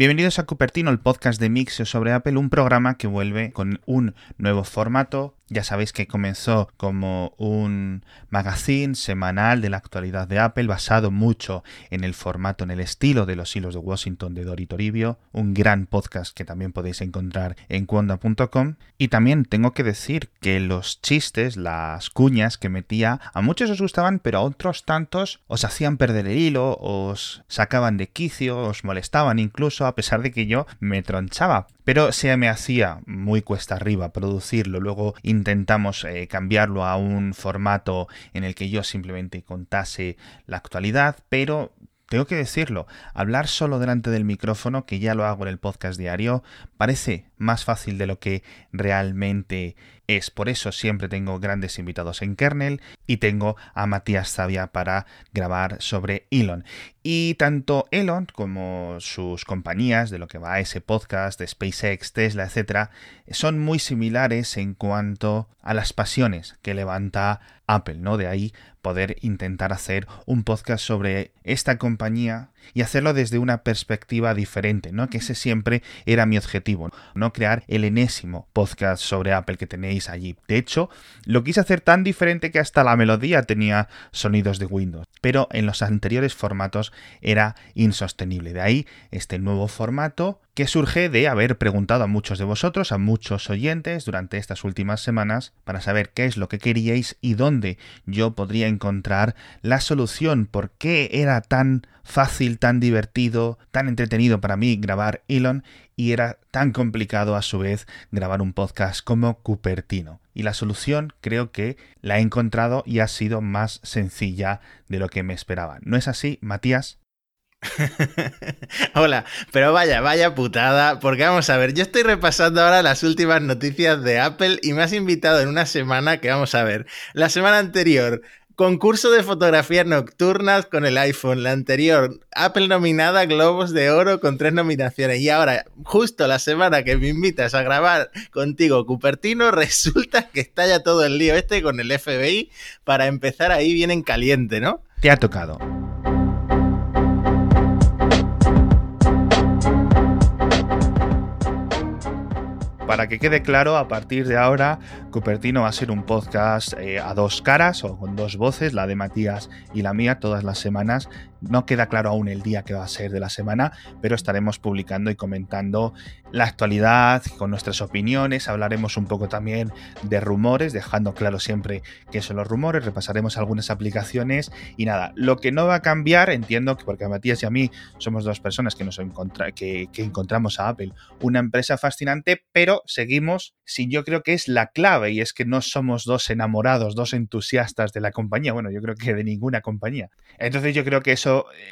Bienvenidos a Cupertino, el podcast de Mixio sobre Apple, un programa que vuelve con un nuevo formato. Ya sabéis que comenzó como un magazine semanal de la actualidad de Apple, basado mucho en el formato, en el estilo de los hilos de Washington de Dori Toribio, un gran podcast que también podéis encontrar en cuonda.com. Y también tengo que decir que los chistes, las cuñas que metía, a muchos os gustaban, pero a otros tantos os hacían perder el hilo, os sacaban de quicio, os molestaban incluso a pesar de que yo me tronchaba. Pero se me hacía muy cuesta arriba producirlo. Luego intentamos eh, cambiarlo a un formato en el que yo simplemente contase la actualidad, pero tengo que decirlo, hablar solo delante del micrófono, que ya lo hago en el podcast diario, parece más fácil de lo que realmente es. Por eso siempre tengo grandes invitados en kernel y tengo a Matías Zavia para grabar sobre Elon. Y tanto Elon como sus compañías, de lo que va a ese podcast, de SpaceX, Tesla, etc., son muy similares en cuanto a las pasiones que levanta Apple, ¿no? De ahí poder intentar hacer un podcast sobre esta compañía y hacerlo desde una perspectiva diferente, ¿no? Que ese siempre era mi objetivo, no crear el enésimo podcast sobre Apple que tenéis allí. De hecho, lo quise hacer tan diferente que hasta la melodía tenía sonidos de Windows, pero en los anteriores formatos era insostenible. De ahí este nuevo formato que surge de haber preguntado a muchos de vosotros, a muchos oyentes durante estas últimas semanas, para saber qué es lo que queríais y dónde yo podría encontrar la solución, por qué era tan fácil, tan divertido, tan entretenido para mí grabar Elon y era tan complicado a su vez grabar un podcast como Cupertino. Y la solución creo que la he encontrado y ha sido más sencilla de lo que me esperaba. ¿No es así, Matías? Hola, pero vaya, vaya putada, porque vamos a ver, yo estoy repasando ahora las últimas noticias de Apple y me has invitado en una semana que vamos a ver. La semana anterior Concurso de fotografías nocturnas con el iPhone. La anterior, Apple nominada Globos de Oro con tres nominaciones. Y ahora, justo la semana que me invitas a grabar contigo, Cupertino, resulta que está ya todo el lío este con el FBI para empezar ahí bien en caliente, ¿no? Te ha tocado. Para que quede claro, a partir de ahora, Cupertino va a ser un podcast eh, a dos caras o con dos voces, la de Matías y la mía, todas las semanas. No queda claro aún el día que va a ser de la semana, pero estaremos publicando y comentando la actualidad con nuestras opiniones. Hablaremos un poco también de rumores, dejando claro siempre qué son los rumores. Repasaremos algunas aplicaciones y nada. Lo que no va a cambiar, entiendo que porque a Matías y a mí somos dos personas que nos que encontramos a Apple una empresa fascinante, pero seguimos sin yo creo que es la clave y es que no somos dos enamorados, dos entusiastas de la compañía, bueno, yo creo que de ninguna compañía. Entonces yo creo que eso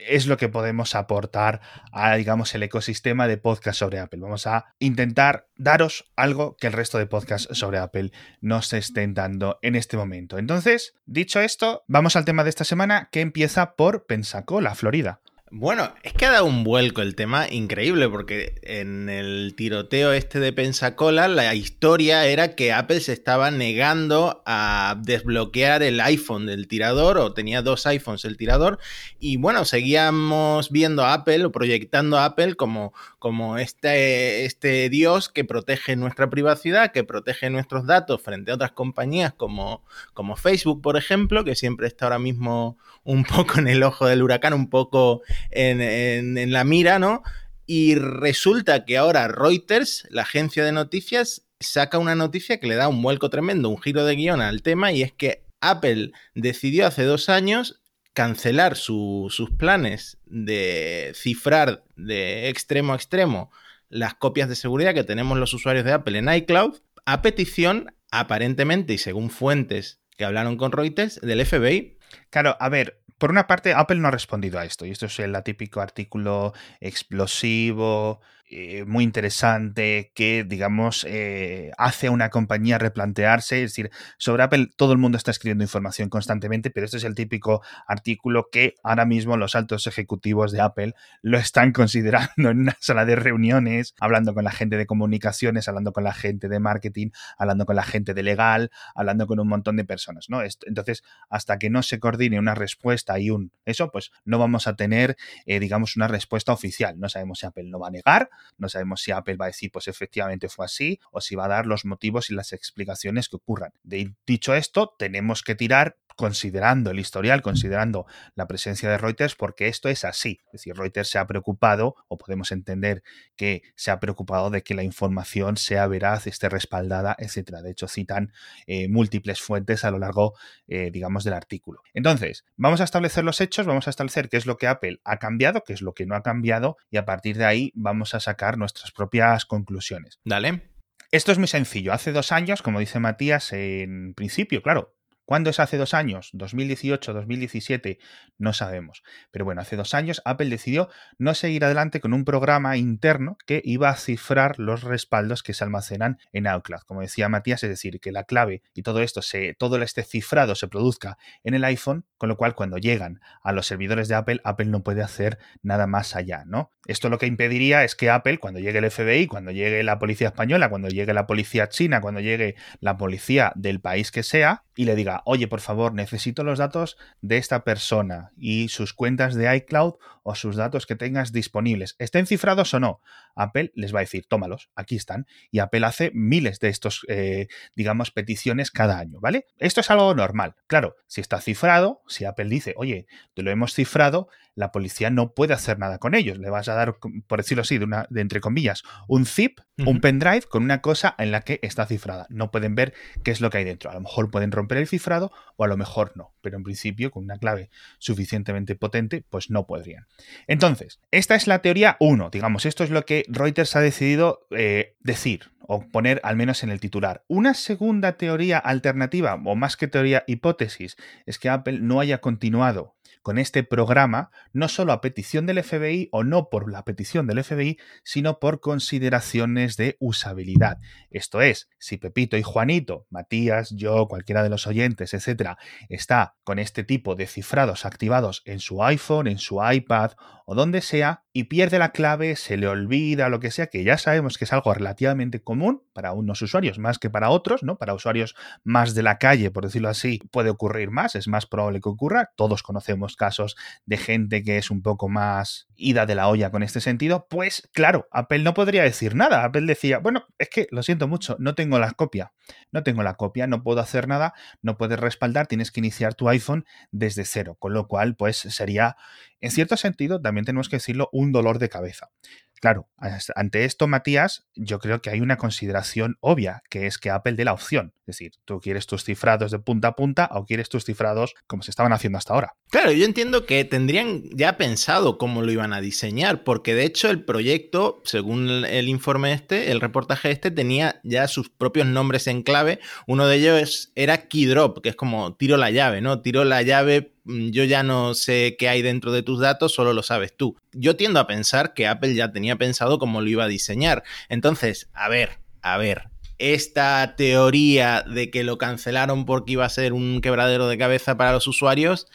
es lo que podemos aportar a, digamos, el ecosistema de podcast sobre Apple. Vamos a intentar daros algo que el resto de podcasts sobre Apple no se estén dando en este momento. Entonces, dicho esto, vamos al tema de esta semana que empieza por Pensacola, Florida. Bueno, es que ha dado un vuelco el tema increíble, porque en el tiroteo este de Pensacola, la historia era que Apple se estaba negando a desbloquear el iPhone del tirador, o tenía dos iPhones el tirador, y bueno, seguíamos viendo a Apple o proyectando a Apple como, como este, este dios que protege nuestra privacidad, que protege nuestros datos frente a otras compañías como, como Facebook, por ejemplo, que siempre está ahora mismo un poco en el ojo del huracán, un poco en, la mira, ¿no? Y resulta que ahora Reuters, la agencia de noticias, saca una noticia que le da un vuelco tremendo, un giro de guion al tema, y es que Apple decidió hace dos años cancelar sus planes de cifrar de extremo a extremo las copias de seguridad que tenemos los usuarios de Apple en iCloud, a petición, aparentemente y según fuentes que hablaron con Reuters, del FBI. Claro, a ver, por una parte, Apple no ha respondido a esto, y esto es el típico artículo explosivo eh, muy interesante que, digamos, eh, hace a una compañía replantearse. Es decir, sobre Apple todo el mundo está escribiendo información constantemente, pero este es el típico artículo que ahora mismo los altos ejecutivos de Apple lo están considerando en una sala de reuniones, hablando con la gente de comunicaciones, hablando con la gente de marketing, hablando con la gente de legal, hablando con un montón de personas, ¿no? Entonces, hasta que no se coordine una respuesta y un eso, pues no vamos a tener, eh, digamos, una respuesta oficial. No sabemos si Apple no va a negar, no sabemos si Apple va a decir, pues efectivamente fue así, o si va a dar los motivos y las explicaciones que ocurran. De, dicho esto, tenemos que tirar considerando el historial, considerando la presencia de Reuters, porque esto es así. Es decir, Reuters se ha preocupado, o podemos entender que se ha preocupado de que la información sea veraz, esté respaldada, etc. De hecho, citan eh, múltiples fuentes a lo largo, eh, digamos, del artículo. Entonces, vamos a establecer los hechos, vamos a establecer qué es lo que Apple ha cambiado, qué es lo que no ha cambiado, y a partir de ahí vamos a sacar nuestras propias conclusiones. Dale. Esto es muy sencillo. Hace dos años, como dice Matías, en principio, claro, ¿Cuándo es hace dos años? ¿2018, 2017? No sabemos. Pero bueno, hace dos años Apple decidió no seguir adelante con un programa interno que iba a cifrar los respaldos que se almacenan en iCloud. Como decía Matías, es decir, que la clave y todo esto, se, todo este cifrado se produzca en el iPhone, con lo cual cuando llegan a los servidores de Apple, Apple no puede hacer nada más allá, ¿no? Esto lo que impediría es que Apple, cuando llegue el FBI, cuando llegue la policía española, cuando llegue la policía china, cuando llegue la policía del país que sea, y le diga, oye, por favor, necesito los datos de esta persona y sus cuentas de iCloud o sus datos que tengas disponibles, estén cifrados o no, Apple les va a decir, tómalos, aquí están. Y Apple hace miles de estos, eh, digamos, peticiones cada año, ¿vale? Esto es algo normal. Claro, si está cifrado, si Apple dice, oye, te lo hemos cifrado, la policía no puede hacer nada con ellos. Le vas a dar, por decirlo así, de, una, de entre comillas, un zip, un pendrive con una cosa en la que está cifrada. No pueden ver qué es lo que hay dentro. A lo mejor pueden romper el cifrado o a lo mejor no. Pero en principio, con una clave suficientemente potente, pues no podrían. Entonces, esta es la teoría 1. Digamos, esto es lo que Reuters ha decidido eh, decir o poner al menos en el titular. Una segunda teoría alternativa, o más que teoría hipótesis, es que Apple no haya continuado con este programa, no solo a petición del FBI o no por la petición del FBI, sino por consideraciones de usabilidad. Esto es, si Pepito y Juanito, Matías, yo, cualquiera de los oyentes, etcétera, está con este tipo de cifrados activados en su iPhone, en su iPad o donde sea, y pierde la clave, se le olvida, lo que sea, que ya sabemos que es algo relativamente común para unos usuarios más que para otros, ¿no? Para usuarios más de la calle, por decirlo así, puede ocurrir más, es más probable que ocurra. Todos conocemos casos de gente que es un poco más ida de la olla con este sentido. Pues claro, Apple no podría decir nada. Apple decía, bueno, es que lo siento mucho, no tengo la copia. No tengo la copia, no puedo hacer nada, no puedes respaldar, tienes que iniciar tu iPhone desde cero. Con lo cual, pues sería, en cierto sentido, también tenemos que decirlo, un dolor de cabeza. Claro, ante esto, Matías, yo creo que hay una consideración obvia, que es que Apple dé la opción. Es decir, tú quieres tus cifrados de punta a punta o quieres tus cifrados como se estaban haciendo hasta ahora. Claro, yo entiendo que tendrían ya pensado cómo lo iban a diseñar, porque de hecho el proyecto, según el informe este, el reportaje este, tenía ya sus propios nombres en clave. Uno de ellos era Keydrop, que es como tiro la llave, ¿no? Tiro la llave Mm, yo ya no sé qué hay dentro de tus datos, solo lo sabes tú. Yo tiendo a pensar que Apple ya tenía pensado cómo lo iba a diseñar. Entonces, a ver, a ver, esta teoría de que lo cancelaron porque iba a ser un quebradero de cabeza para los usuarios,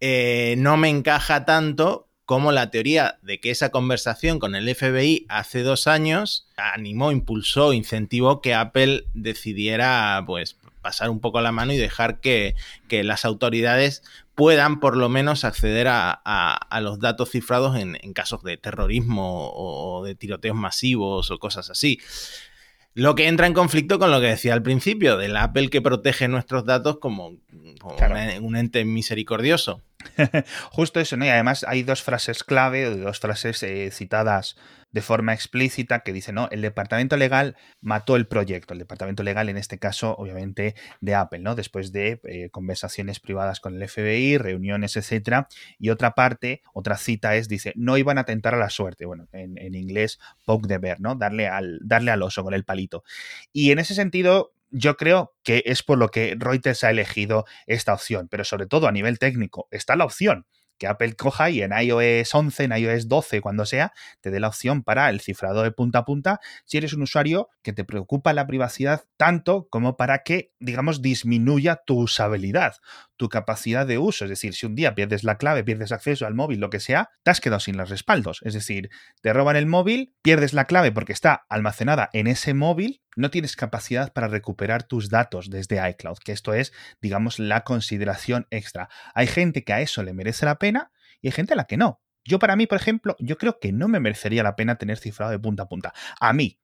eh, no me encaja tanto como la teoría de que esa conversación con el FBI hace dos años animó, impulsó, incentivó que Apple decidiera pues pasar un poco la mano y dejar que, las autoridades puedan por lo menos acceder a, los datos cifrados en, casos de terrorismo o de tiroteos masivos o cosas así. Lo que entra en conflicto con lo que decía al principio, del Apple que protege nuestros datos como, un ente misericordioso. Justo eso, ¿no? Y además hay dos frases clave, dos frases eh, citadas de forma explícita que dice, no, el departamento legal mató el proyecto, el departamento legal en este caso, obviamente, de Apple, ¿no? Después de eh, conversaciones privadas con el FBI, reuniones, etcétera. Y otra parte, otra cita es, dice, no iban a tentar a la suerte, bueno, en, en inglés, poke the bear, ¿no? Darle al, darle al oso con el palito. Y en ese sentido, yo creo que es por lo que Reuters ha elegido esta opción, pero sobre todo a nivel técnico está la opción que Apple coja y en iOS 11, en iOS 12, cuando sea, te dé la opción para el cifrado de punta a punta si eres un usuario que te preocupa la privacidad tanto como para que, digamos, disminuya tu usabilidad, tu capacidad de uso. Es decir, si un día pierdes la clave, pierdes acceso al móvil, lo que sea, te has quedado sin los respaldos. Es decir, te roban el móvil, pierdes la clave porque está almacenada en ese móvil, no tienes capacidad para recuperar tus datos desde iCloud, que esto es, digamos, la consideración extra. Hay gente que a eso le merece la pena y hay gente a la que no. Yo para mí, por ejemplo, yo creo que no me merecería la pena tener cifrado de punta a punta. A mí,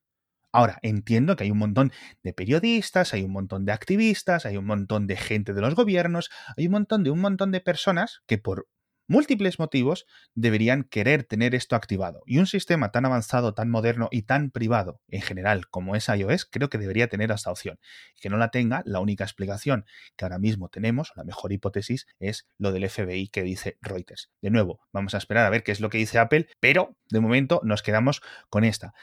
Ahora, entiendo que hay un montón de periodistas, hay un montón de activistas, hay un montón de gente de los gobiernos, hay un montón de un montón de personas que por múltiples motivos deberían querer tener esto activado. Y un sistema tan avanzado, tan moderno y tan privado en general como es iOS, creo que debería tener esta opción. Que no la tenga, la única explicación que ahora mismo tenemos, la mejor hipótesis, es lo del FBI que dice Reuters. De nuevo, vamos a esperar a ver qué es lo que dice Apple, pero de momento nos quedamos con esta.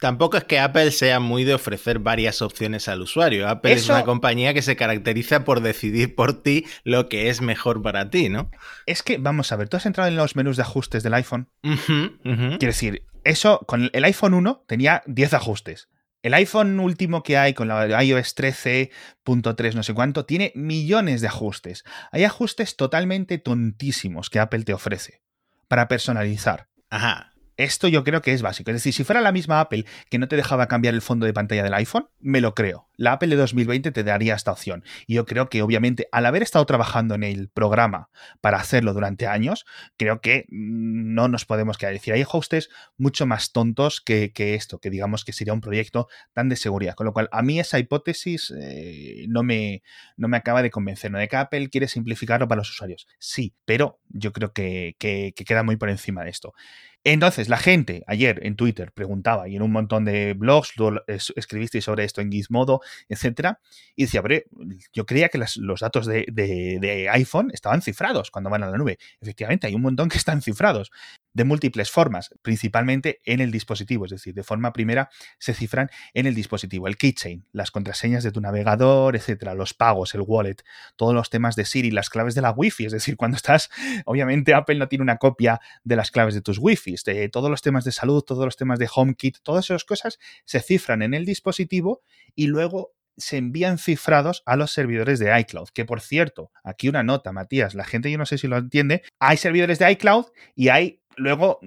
Tampoco es que Apple sea muy de ofrecer varias opciones al usuario. Apple es una compañía que se caracteriza por decidir por ti lo que es mejor para ti, ¿no? Es que, vamos a ver, tú has entrado en los menús de ajustes del iPhone. Quiero decir, eso con el iPhone 1 tenía 10 ajustes. El iPhone último que hay con la iOS 13.3 no sé cuánto tiene millones de ajustes. Hay ajustes totalmente tontísimos que Apple te ofrece para personalizar. Ajá. Esto yo creo que es básico. Es decir, si fuera la misma Apple que no te dejaba cambiar el fondo de pantalla del iPhone, me lo creo. La Apple de 2020 te daría esta opción. Y yo creo que, obviamente, al haber estado trabajando en el programa para hacerlo durante años, creo que mm, no nos podemos quedar. Es decir, hay hostes mucho más tontos que, esto, que digamos que sería un proyecto tan de seguridad. Con lo cual, a mí esa hipótesis eh, no, me, no me acaba de convencer. ¿no? De que Apple quiere simplificarlo para los usuarios. Sí, pero yo creo que queda muy por encima de esto. Entonces, la gente ayer en Twitter preguntaba y en un montón de blogs escribiste sobre esto en Gizmodo, etcétera, y decía, yo creía que los datos de, de, iPhone estaban cifrados cuando van a la nube. Efectivamente, hay un montón que están cifrados de múltiples formas, principalmente en el dispositivo, es decir, de forma primera se cifran en el dispositivo, el keychain, las contraseñas de tu navegador, etcétera, los pagos, el wallet, todos los temas de Siri, las claves de la Wi-Fi, es decir, cuando estás, obviamente Apple no tiene una copia de las claves de tus Wi-Fi, de todos los temas de salud, todos los temas de HomeKit, todas esas cosas se cifran en el dispositivo y luego se envían cifrados a los servidores de iCloud. Que por cierto, aquí una nota, Matías, la gente yo no sé si lo entiende, hay servidores de iCloud y hay Luego,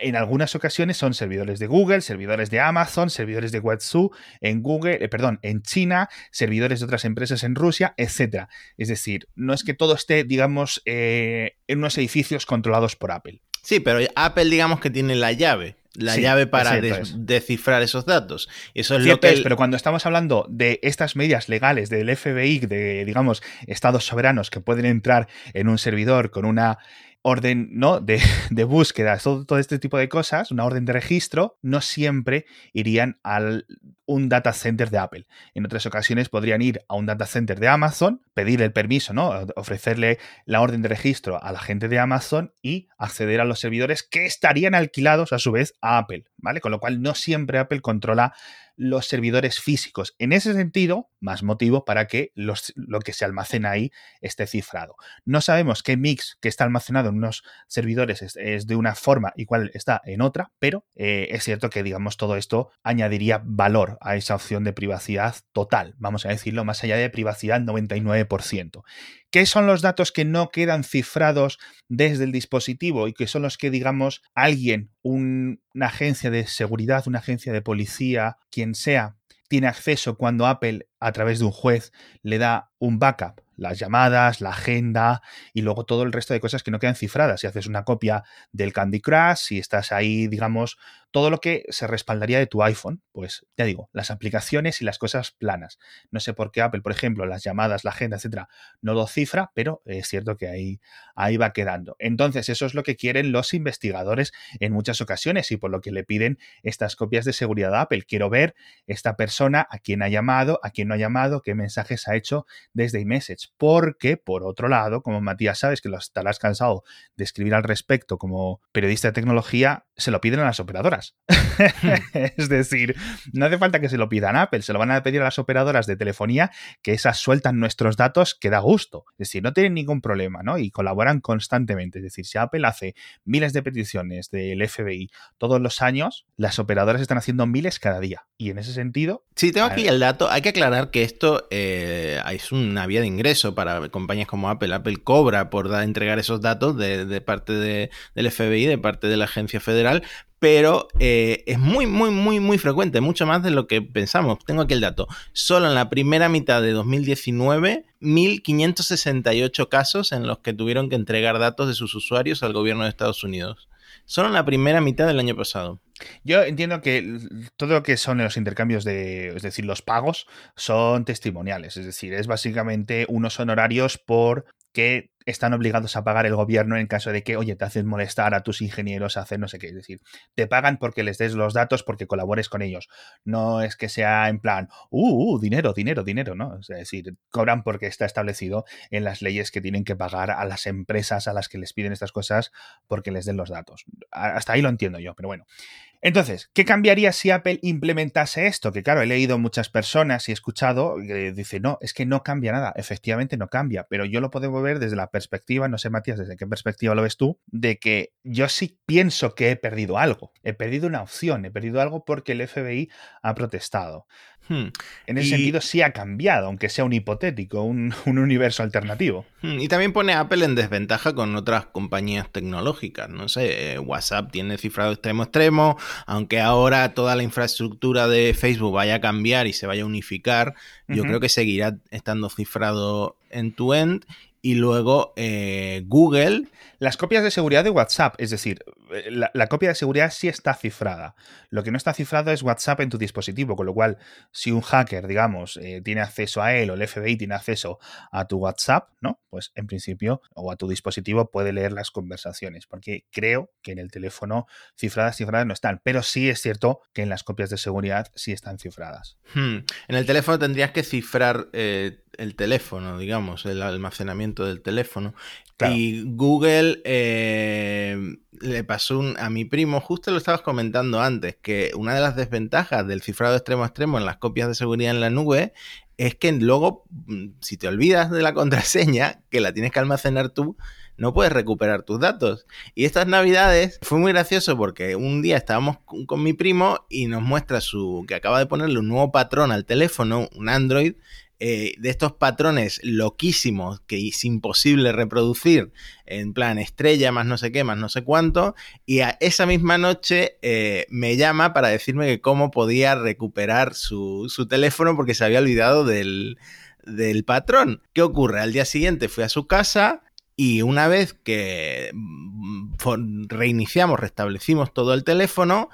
en algunas ocasiones son servidores de Google, servidores de Amazon, servidores de Watsu en Google, eh, perdón, en China, servidores de otras empresas en Rusia, etc. Es decir, no es que todo esté, digamos, eh, en unos edificios controlados por Apple. Sí, pero Apple, digamos que tiene la llave la llave para descifrar esos datos. Eso es lo que. pero cuando estamos hablando de estas medidas legales del FBI, de, digamos, estados soberanos que pueden entrar en un servidor con una orden ¿no? de, de búsqueda, todo, todo, este tipo de cosas, una orden de registro, no siempre irían al un data center de Apple. En otras ocasiones podrían ir a un data center de Amazon, pedir el permiso, ¿no? ofrecerle la orden de registro a la gente de Amazon y acceder a los servidores que estarían alquilados a su vez a Apple, ¿vale? Con lo cual no siempre Apple controla los servidores físicos. En ese sentido, más motivo para que los, lo que se almacena ahí esté cifrado. No sabemos qué mix que está almacenado en unos servidores es, de una forma y cuál está en otra, pero eh, es cierto que, digamos, todo esto añadiría valor a esa opción de privacidad total, vamos a decirlo, más allá de privacidad 99%. ¿Qué son los datos que no quedan cifrados desde el dispositivo y que son los que, digamos, alguien, una agencia de seguridad, una agencia de policía, quien sea, tiene acceso cuando Apple, a través de un juez, le da un backup? Las llamadas, la agenda y luego todo el resto de cosas que no quedan cifradas. Si haces una copia del Candy Crush, si estás ahí, digamos, todo lo que se respaldaría de tu iPhone, pues ya digo, las aplicaciones y las cosas planas. No sé por qué Apple, por ejemplo, las llamadas, la agenda, etcétera, no lo cifra, pero es cierto que ahí, ahí va quedando. Entonces, eso es lo que quieren los investigadores en muchas ocasiones y por lo que le piden estas copias de seguridad a Apple. Quiero ver esta persona a quién ha llamado, a quién no ha llamado, qué mensajes ha hecho desde iMessage. Porque, por otro lado, como Matías sabes que lo estarás cansado de escribir al respecto como periodista de tecnología, se lo piden a las operadoras es decir, no hace falta que se lo pidan a Apple, se lo van a pedir a las operadoras de telefonía que esas sueltan nuestros datos que da gusto. Es decir, no tienen ningún problema, ¿no? Y colaboran constantemente. Es decir, si Apple hace miles de peticiones del FBI todos los años, las operadoras están haciendo miles cada día. Y en ese sentido... Sí, tengo aquí el dato. Hay que aclarar que esto eh, es una vía de ingreso para compañías como Apple. Apple cobra por entregar esos datos de, parte del FBI, de parte de la agencia federal, pero eh, es muy, muy, muy, muy frecuente, mucho más de lo que pensamos. Tengo aquí el dato. Solo en la primera mitad de 2019, 1.568 casos en los que tuvieron que entregar datos de sus usuarios al gobierno de Estados Unidos. Solo en la primera mitad del año pasado. Yo entiendo que todo lo que son los intercambios de, es decir, los pagos, son testimoniales. Es decir, es básicamente unos honorarios por que están obligados a pagar el gobierno en caso de que, oye, te hacen molestar a tus ingenieros, a hacer no sé qué. Es decir, te pagan porque les des los datos, porque colabores con ellos. No es que sea en plan, uh, uh dinero, dinero, dinero, ¿no? Es decir, cobran porque está establecido en las leyes que tienen que pagar a las empresas a las que les piden estas cosas porque les den los datos. Hasta ahí lo entiendo yo, pero bueno. Entonces, ¿qué cambiaría si Apple implementase esto? Que claro, he leído muchas personas y he escuchado que dice, no, es que no cambia nada. Efectivamente no cambia, pero yo lo puedo ver desde la perspectiva, no sé Matías, desde qué perspectiva lo ves tú, de que yo sí pienso que he perdido algo. He perdido una opción, he perdido algo porque el FBI ha protestado. Hmm. En ese sentido sí ha cambiado, aunque sea un hipotético, un, universo alternativo. Hmm, y también pone a Apple en desventaja con otras compañías tecnológicas. No sé, eh, WhatsApp tiene cifrado extremo extremo, aunque ahora toda la infraestructura de Facebook vaya a cambiar y se vaya a unificar, yo creo que seguirá estando cifrado en tu end y luego eh, Google. Las copias de seguridad de WhatsApp, es decir, eh, la, copia de seguridad sí está cifrada. Lo que no está cifrado es WhatsApp en tu dispositivo, con lo cual, si un hacker, digamos, eh, tiene acceso a él o el FBI tiene acceso a tu WhatsApp, ¿no? Pues en principio, o a tu dispositivo puede leer las conversaciones, porque creo que en el teléfono cifradas, cifradas no están, pero sí es cierto que en las copias de seguridad sí están cifradas. Hmm. En el teléfono tendrías que cifrar el teléfono, digamos, el almacenamiento del teléfono. Y Google eh, le pasó a mi primo, justo lo estabas comentando antes, que una de las desventajas del cifrado extremo a extremo en las copias de seguridad en la nube es que luego, mm, si te olvidas de la contraseña, que la tienes que almacenar tú, no puedes recuperar tus datos. Y estas navidades fue muy gracioso porque un día estábamos con mi primo y nos muestra su que acaba de ponerle un nuevo patrón al teléfono, un Android, eh, de estos patrones loquísimos que es imposible reproducir en plan estrella más no sé qué, más no sé cuánto, y a esa misma noche eh, me llama para decirme que cómo podía recuperar su, teléfono porque se había olvidado del, del patrón. ¿Qué ocurre? Al día siguiente fui a su casa y una vez que mm, reiniciamos, restablecimos todo el teléfono,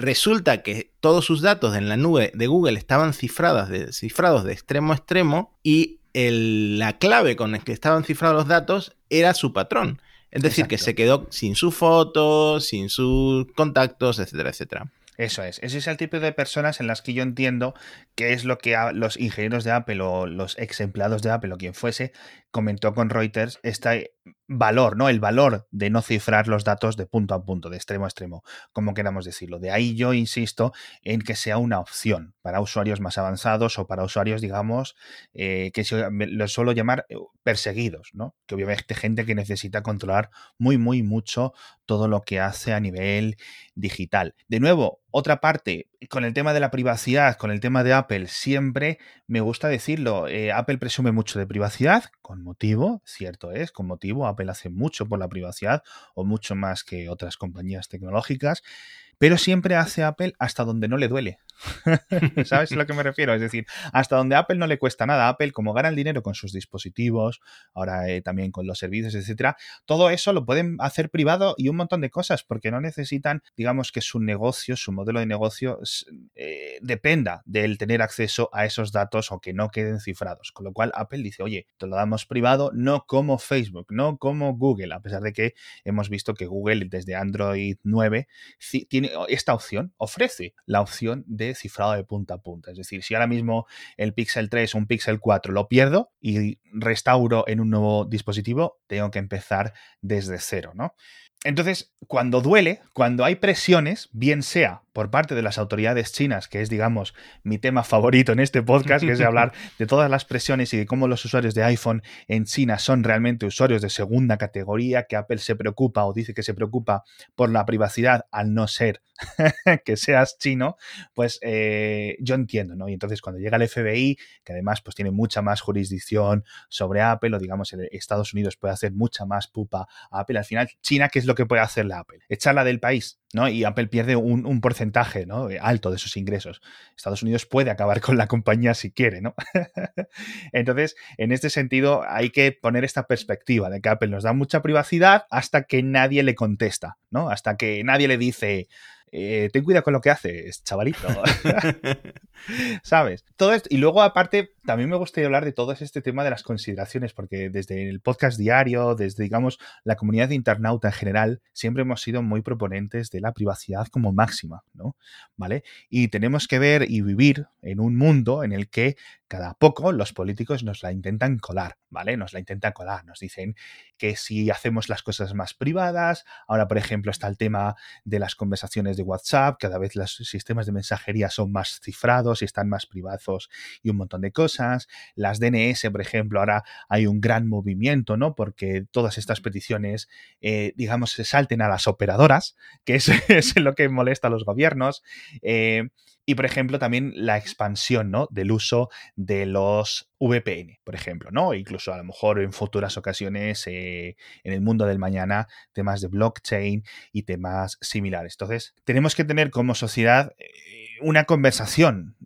Resulta que todos sus datos en la nube de Google estaban cifrados de, cifrados de extremo a extremo y la clave con la que estaban cifrados los datos era su patrón. Es decir, que se quedó sin su foto, sin sus contactos, etcétera, etcétera. Eso es. Ese es el tipo de personas en las que yo entiendo que es lo que los ingenieros de Apple o los ex empleados de Apple o quien fuese comentó con Reuters este valor, ¿no? El valor de no cifrar los datos de punto a punto, de extremo a extremo, como queramos decirlo. De ahí yo insisto en que sea una opción para usuarios más avanzados o para usuarios, digamos, eh, que los suelo llamar eh, perseguidos, ¿no? Que obviamente gente que necesita controlar muy, muy mucho todo lo que hace a nivel digital. De nuevo, otra parte, con el tema de la privacidad, con el tema de Apple, siempre me gusta decirlo, eh, Apple presume mucho de privacidad, con motivo, cierto es, con motivo, Apple hace mucho por la privacidad o mucho más que otras compañías tecnológicas, pero siempre hace Apple hasta donde no le duele. ¿Sabes a lo que me refiero? Es decir, hasta donde Apple no le cuesta nada, Apple, como gana el dinero con sus dispositivos, ahora eh, también con los servicios, etcétera, todo eso lo pueden hacer privado y un montón de cosas, porque no necesitan, digamos, que su negocio, su modelo de negocio, eh, dependa del tener acceso a esos datos o que no queden cifrados. Con lo cual, Apple dice, oye, te lo damos privado, no como Facebook, no como Google, a pesar de que hemos visto que Google desde Android 9 tiene esta opción ofrece la opción de cifrado de punta a punta. Es decir, si ahora mismo el Pixel 3 o un Pixel 4 lo pierdo y restauro en un nuevo dispositivo, tengo que empezar desde cero, ¿no? Entonces, cuando duele, cuando hay presiones, bien sea por parte de las autoridades chinas, que es, digamos, mi tema favorito en este podcast, que es hablar de todas las presiones y de cómo los usuarios de iPhone en China son realmente usuarios de segunda categoría, que Apple se preocupa o dice que se preocupa por la privacidad al no ser que seas chino, pues eh, yo entiendo, ¿no? Y entonces cuando llega el FBI, que además pues tiene mucha más jurisdicción sobre Apple, o digamos Estados Unidos puede hacer mucha más pupa a Apple, al final China, ¿qué es lo que puede hacerle a Apple? Echarla del país, ¿no? Y Apple pierde un, porcentaje ¿no? alto de sus ingresos. Estados Unidos puede acabar con la compañía si quiere, ¿no? Entonces, en este sentido, hay que poner esta perspectiva de que Apple nos da mucha privacidad hasta que nadie le contesta, ¿no? Hasta que nadie le dice, eh, ten cuidado con lo que haces, chavalito. ¿Sabes? Todo esto. Y luego, aparte, también me gustaría hablar de todo este tema de las consideraciones, porque desde el podcast diario, desde, digamos, la comunidad de internauta en general, siempre hemos sido muy proponentes de la privacidad como máxima, ¿no? ¿Vale? Y tenemos que ver y vivir en un mundo en el que cada poco los políticos nos la intentan colar, ¿vale? Nos la intentan colar, nos dicen que si hacemos las cosas más privadas, ahora por ejemplo está el tema de las conversaciones de WhatsApp, cada vez los sistemas de mensajería son más cifrados y están más privados y un montón de cosas, las DNS, por ejemplo, ahora hay un gran movimiento, ¿no? Porque todas estas peticiones, eh, digamos, se salten a las operadoras, que es, es lo que molesta a los gobiernos. Eh, y, por ejemplo, también la expansión ¿no? del uso de los VPN, por ejemplo, ¿no? Incluso a lo mejor en futuras ocasiones eh, en el mundo del mañana, temas de blockchain y temas similares. Entonces, tenemos que tener como sociedad eh, una conversación.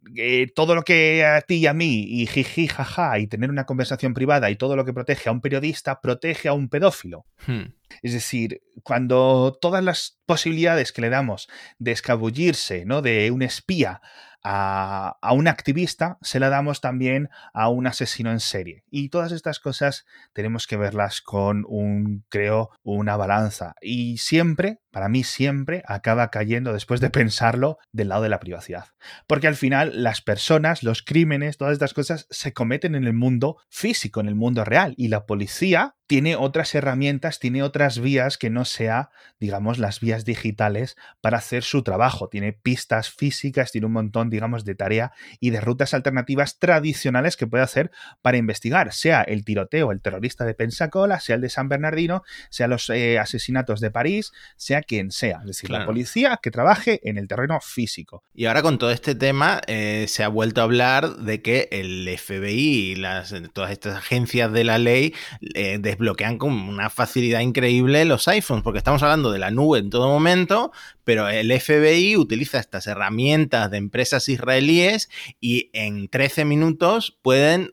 todo lo que a ti y a mí, y jiji, jaja, y tener una conversación privada y todo lo que protege a un periodista, protege a un pedófilo. Hmm. Es decir, cuando todas las posibilidades que le damos de escabullirse, ¿no? De un espía a, a, un activista, se la damos también a un asesino en serie. Y todas estas cosas tenemos que verlas con un, creo, una balanza. Y siempre, para mí siempre, acaba cayendo, después de pensarlo, del lado de la privacidad. Porque al final las personas, los crímenes, todas estas cosas se cometen en el mundo físico, en el mundo real. Y la policía tiene otras herramientas, tiene otras vías que no sea, digamos, las vías digitales para hacer su trabajo. Tiene pistas físicas, tiene un montón, digamos, de tarea y de rutas alternativas tradicionales que puede hacer para investigar, sea el tiroteo, el terrorista de Pensacola, sea el de San Bernardino, sea los eh, asesinatos de París, sea quien sea. Es decir, la policía que trabaje en el terreno físico. Y ahora con todo este tema eh, se ha vuelto a hablar de que el FBI y las, todas estas agencias de la ley eh, desbloquean con una facilidad increíble los iPhones, porque estamos hablando de la nube en todo momento, pero el FBI utiliza estas herramientas de empresas israelíes y en 13 minutos pueden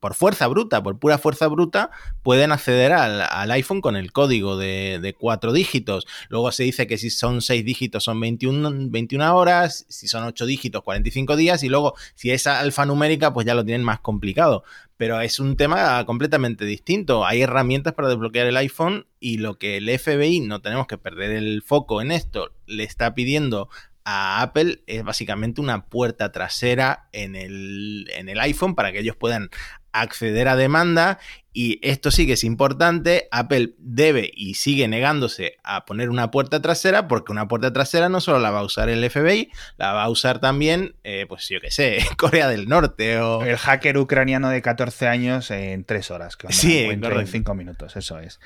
por fuerza bruta, por pura fuerza bruta, pueden acceder al, iPhone con el código de, cuatro dígitos. Luego se dice que si son seis dígitos son 21, 21 horas, si son ocho dígitos 45 días y luego si es alfanumérica pues ya lo tienen más complicado. Pero es un tema completamente distinto. Hay herramientas para desbloquear el iPhone y lo que el FBI, no tenemos que perder el foco en esto, le está pidiendo a Apple es básicamente una puerta trasera en el, en el iPhone para que ellos puedan acceder a demanda y esto sí que es importante, Apple debe y sigue negándose a poner una puerta trasera porque una puerta trasera no solo la va a usar el FBI, la va a usar también, eh, pues yo qué sé, Corea del Norte o... El hacker ucraniano de 14 años en 3 horas, que sí, en 5 minutos, eso es.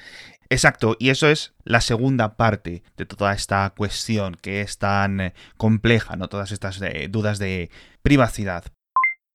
Exacto, y eso es la segunda parte de toda esta cuestión que es tan eh, compleja, ¿no? Todas estas eh, dudas de privacidad.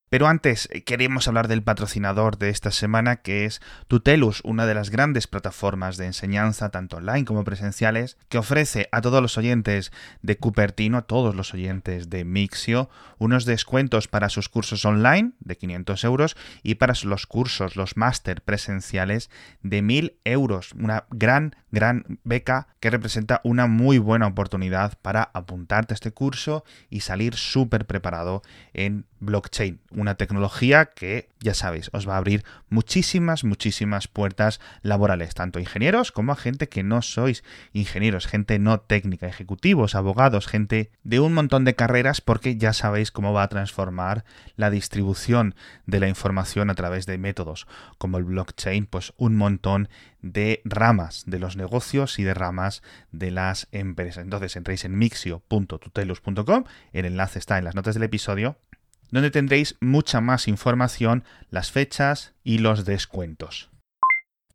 Pero antes eh, queremos hablar del patrocinador de esta semana que es Tutelus, una de las grandes plataformas de enseñanza tanto online como presenciales que ofrece a todos los oyentes de Cupertino, a todos los oyentes de Mixio, unos descuentos para sus cursos online de 500 euros y para los cursos, los máster presenciales de 1000 euros. Una gran, gran beca que representa una muy buena oportunidad para apuntarte a este curso y salir súper preparado en blockchain una tecnología que, ya sabéis, os va a abrir muchísimas, muchísimas puertas laborales, tanto a ingenieros como a gente que no sois ingenieros, gente no técnica, ejecutivos, abogados, gente de un montón de carreras, porque ya sabéis cómo va a transformar la distribución de la información a través de métodos como el blockchain, pues un montón de ramas de los negocios y de ramas de las empresas. Entonces entréis en mixio.tutelus.com, el enlace está en las notas del episodio, donde tendréis mucha más información, las fechas y los descuentos.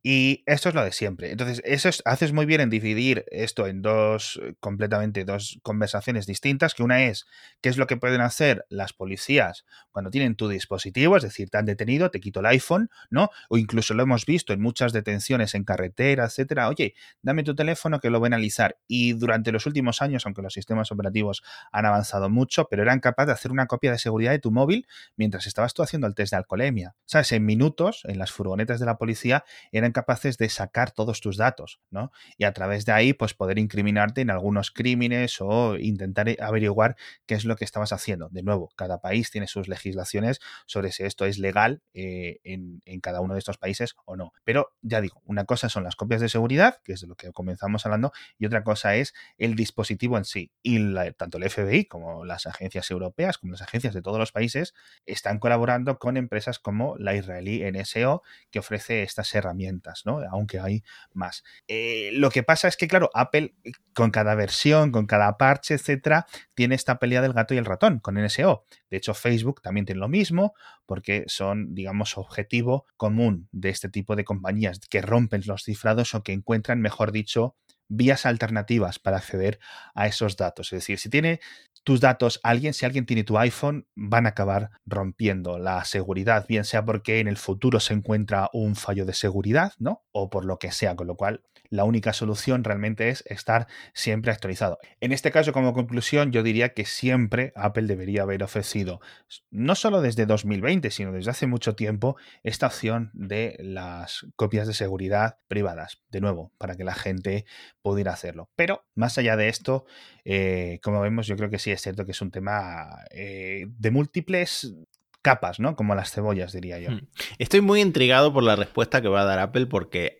Y esto es lo de siempre. Entonces, eso es, haces muy bien en dividir esto en dos, eh, completamente dos conversaciones distintas, que una es qué es lo que pueden hacer las policías cuando tienen tu dispositivo, es decir, te han detenido, te quito el iPhone, ¿no? O incluso lo hemos visto en muchas detenciones en carretera, etcétera. Oye, dame tu teléfono que lo voy a analizar. Y durante los últimos años, aunque los sistemas operativos han avanzado mucho, pero eran capaces de hacer una copia de seguridad de tu móvil mientras estabas tú haciendo el test de alcoholemia. ¿Sabes? En minutos, en las furgonetas de la policía, eran capaces de sacar todos tus datos, ¿no? Y a través de ahí, pues poder incriminarte en algunos crímenes o intentar averiguar qué es lo que estabas haciendo. De nuevo, cada país tiene sus legislaciones sobre si esto es legal eh, en, cada uno de estos países o no. Pero ya digo, una cosa son las copias de seguridad, que es de lo que comenzamos hablando, y otra cosa es el dispositivo en sí. Y tanto el FBI como las agencias europeas, como las agencias de todos los países, están colaborando con empresas como la israelí NSO, que ofrece estas herramientas. Aunque hay más. Eh, lo que pasa es que, claro, Apple, con cada versión, con cada parche, etcétera, tiene esta pelea del gato y el ratón con NSO. De hecho, Facebook también tiene lo mismo, porque son, digamos, objetivo común de este tipo de compañías que rompen los cifrados o que encuentran, mejor dicho, vías alternativas para acceder a esos datos. Es decir, si tiene tus datos alguien, si alguien tiene tu iPhone, van a acabar rompiendo la seguridad, bien sea porque en el futuro se encuentra un fallo de seguridad, ¿no? O por lo que sea, con lo cual la única solución realmente es estar siempre actualizado. En este caso, como conclusión, yo diría que siempre Apple debería haber ofrecido, no solo desde 2020, sino desde hace mucho tiempo, esta opción de las copias de seguridad privadas, de nuevo, para que la gente pudiera hacerlo. Pero más allá de esto, eh, como vemos, yo creo que sí es cierto que es un tema eh, de múltiples capas, ¿no? Como las cebollas, diría yo. Hmm. Estoy muy intrigado por la respuesta que va a dar Apple porque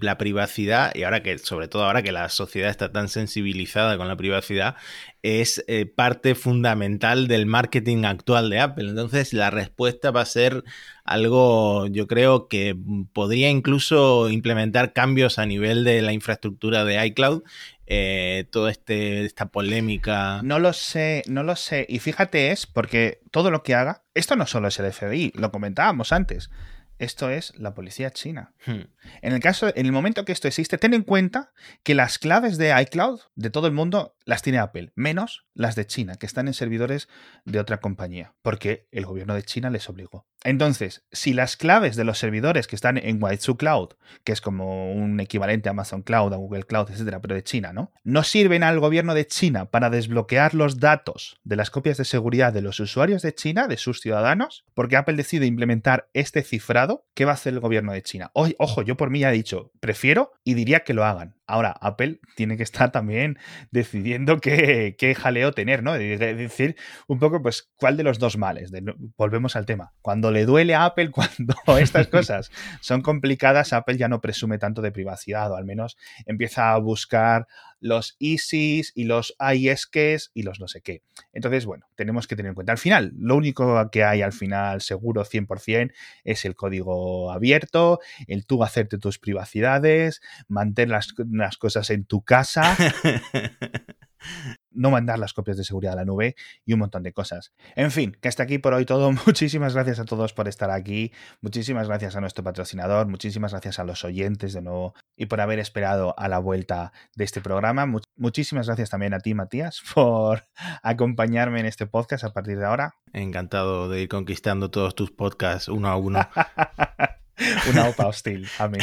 la privacidad, y ahora que, sobre todo ahora que la sociedad está tan sensibilizada con la privacidad, es eh, parte fundamental del marketing actual de Apple. Entonces la respuesta va a ser algo, yo creo que podría incluso implementar cambios a nivel de la infraestructura de iCloud eh, toda este, esta polémica. No lo sé, no lo sé. Y fíjate es porque todo lo que haga, esto no solo es el FBI, lo comentábamos antes. Esto es la policía china. Hmm. En el caso, en el momento que esto existe, ten en cuenta que las claves de iCloud de todo el mundo las tiene Apple, menos las de China, que están en servidores de otra compañía, porque el gobierno de China les obligó. Entonces, si las claves de los servidores que están en Waitsu Cloud, que es como un equivalente a Amazon Cloud, a Google Cloud, etcétera, pero de China, ¿no? No sirven al gobierno de China para desbloquear los datos de las copias de seguridad de los usuarios de China, de sus ciudadanos, porque Apple decide implementar este cifrado, ¿qué va a hacer el gobierno de China? ojo, yo por mí ya he dicho, prefiero y diría que lo hagan. Ahora, Apple tiene que estar también decidiendo qué, jaleo tener, ¿no? Es decir, un poco, pues, cuál de los dos males. volvemos al tema. Cuando le duele a Apple, cuando estas cosas son complicadas, Apple ya no presume tanto de privacidad, o al menos empieza a buscar los easies y los ISKs y los no sé qué. Entonces, bueno, tenemos que tener en cuenta. Al final, lo único que hay al final seguro 100% es el código abierto, el tú hacerte tus privacidades, mantener las, las cosas en tu casa. no mandar las copias de seguridad a la nube y un montón de cosas. En fin, que hasta aquí por hoy todo. Muchísimas gracias a todos por estar aquí. Muchísimas gracias a nuestro patrocinador. Muchísimas gracias a los oyentes de nuevo y por haber esperado a la vuelta de este programa. muchísimas gracias también a ti, Matías, por acompañarme en este podcast a partir de ahora. Encantado de ir conquistando todos tus podcasts uno a uno. Una opa hostil. Amén.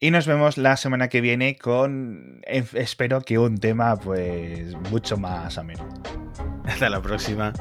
Y nos vemos la semana que viene con, espero que un tema pues mucho más ameno. Hasta la próxima.